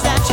that you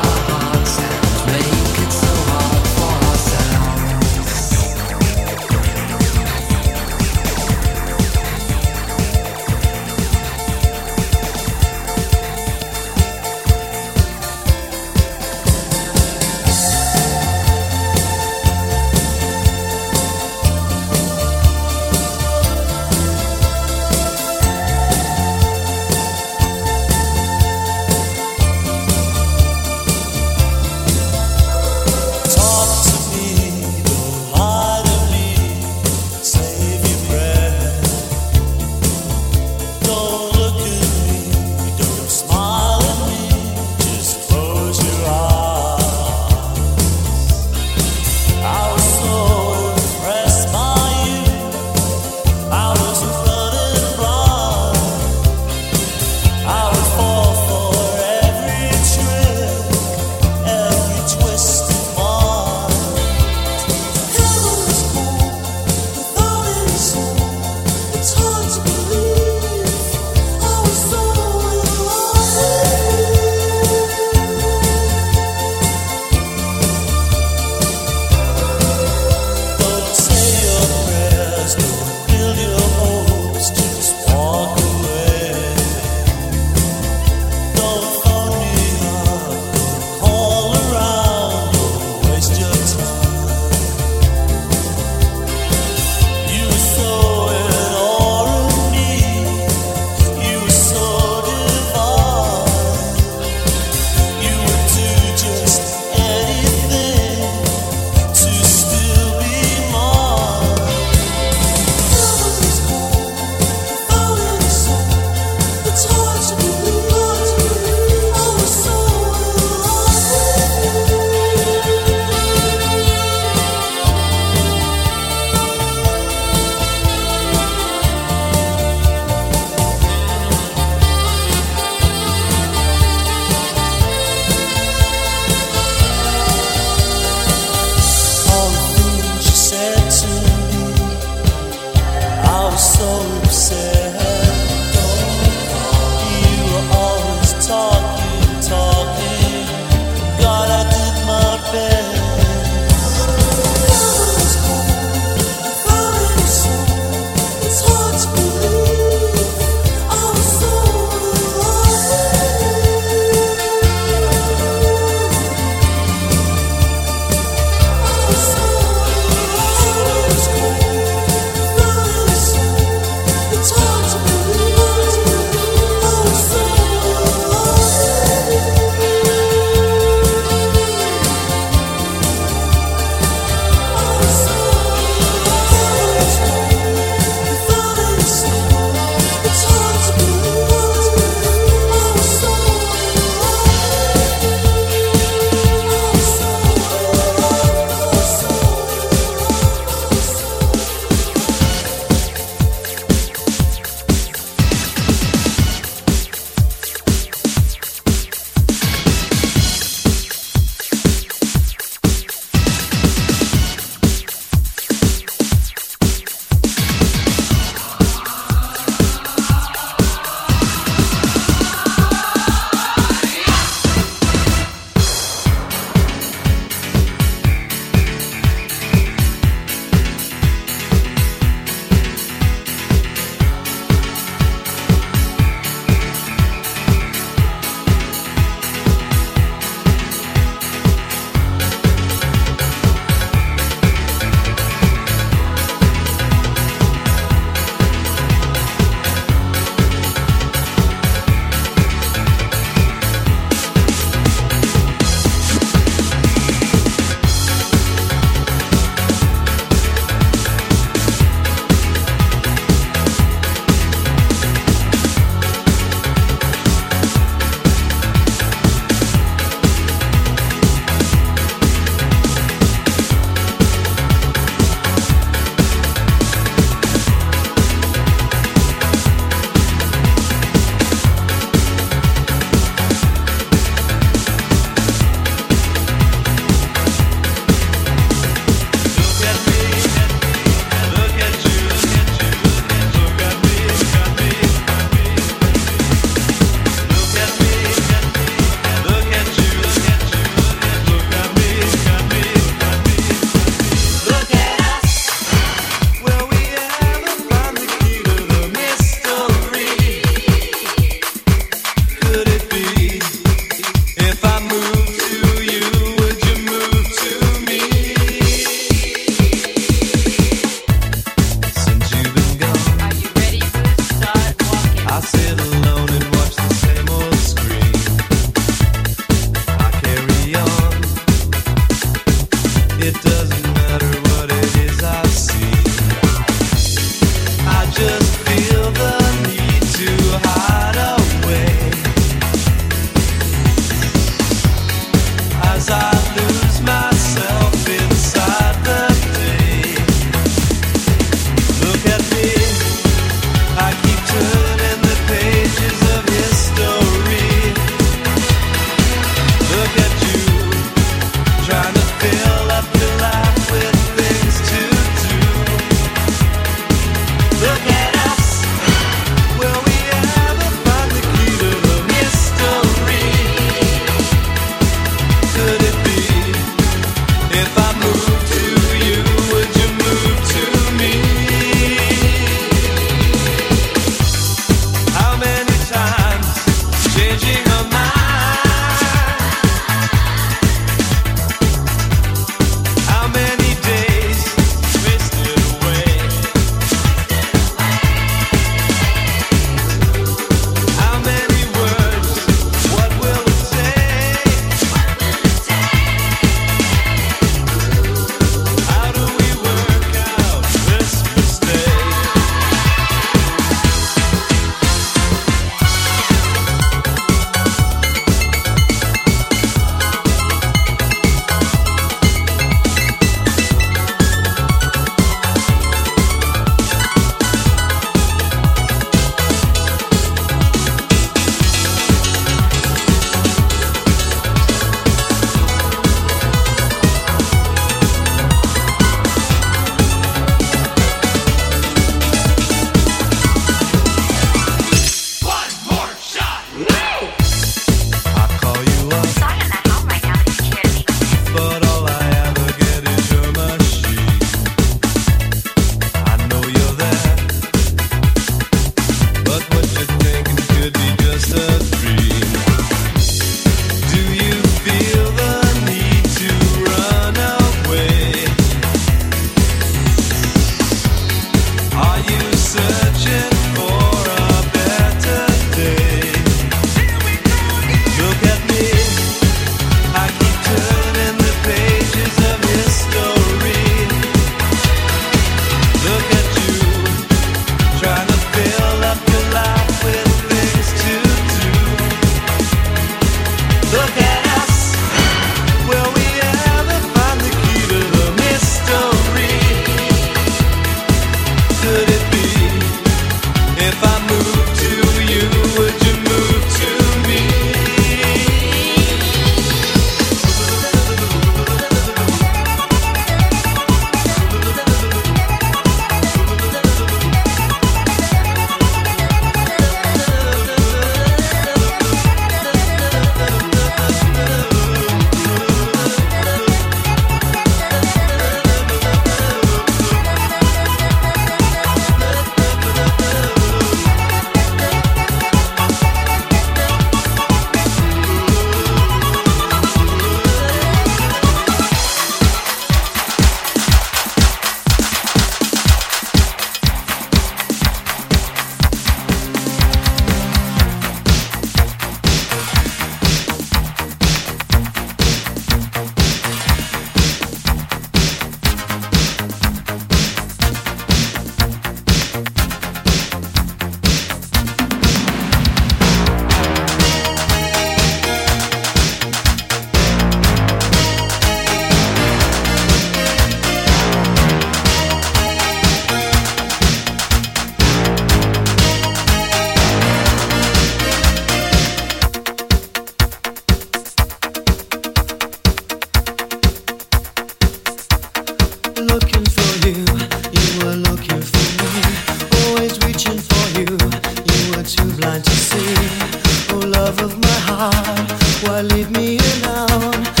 Why leave me alone?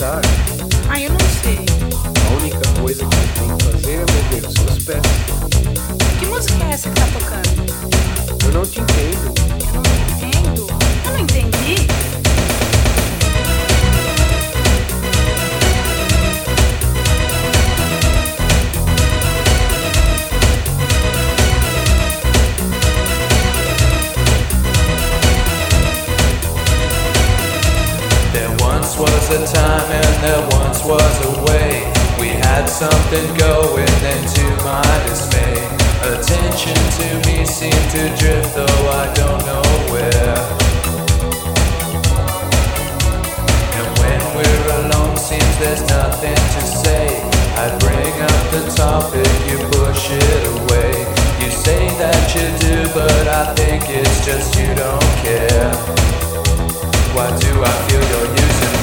voltar. Ah, eu não sei. A única coisa que você tem que fazer é mover os seus pés. Que música é essa que tá tocando? Eu não te entendo. Eu não te entendo? Eu não entendi. there once was a way. We had something going, and to my dismay, attention to me seemed to drift, though I don't know where. And when we're alone, seems there's nothing to say. I bring up the topic, you push it away. You say that you do, but I think it's just you don't care. Why do I feel you're using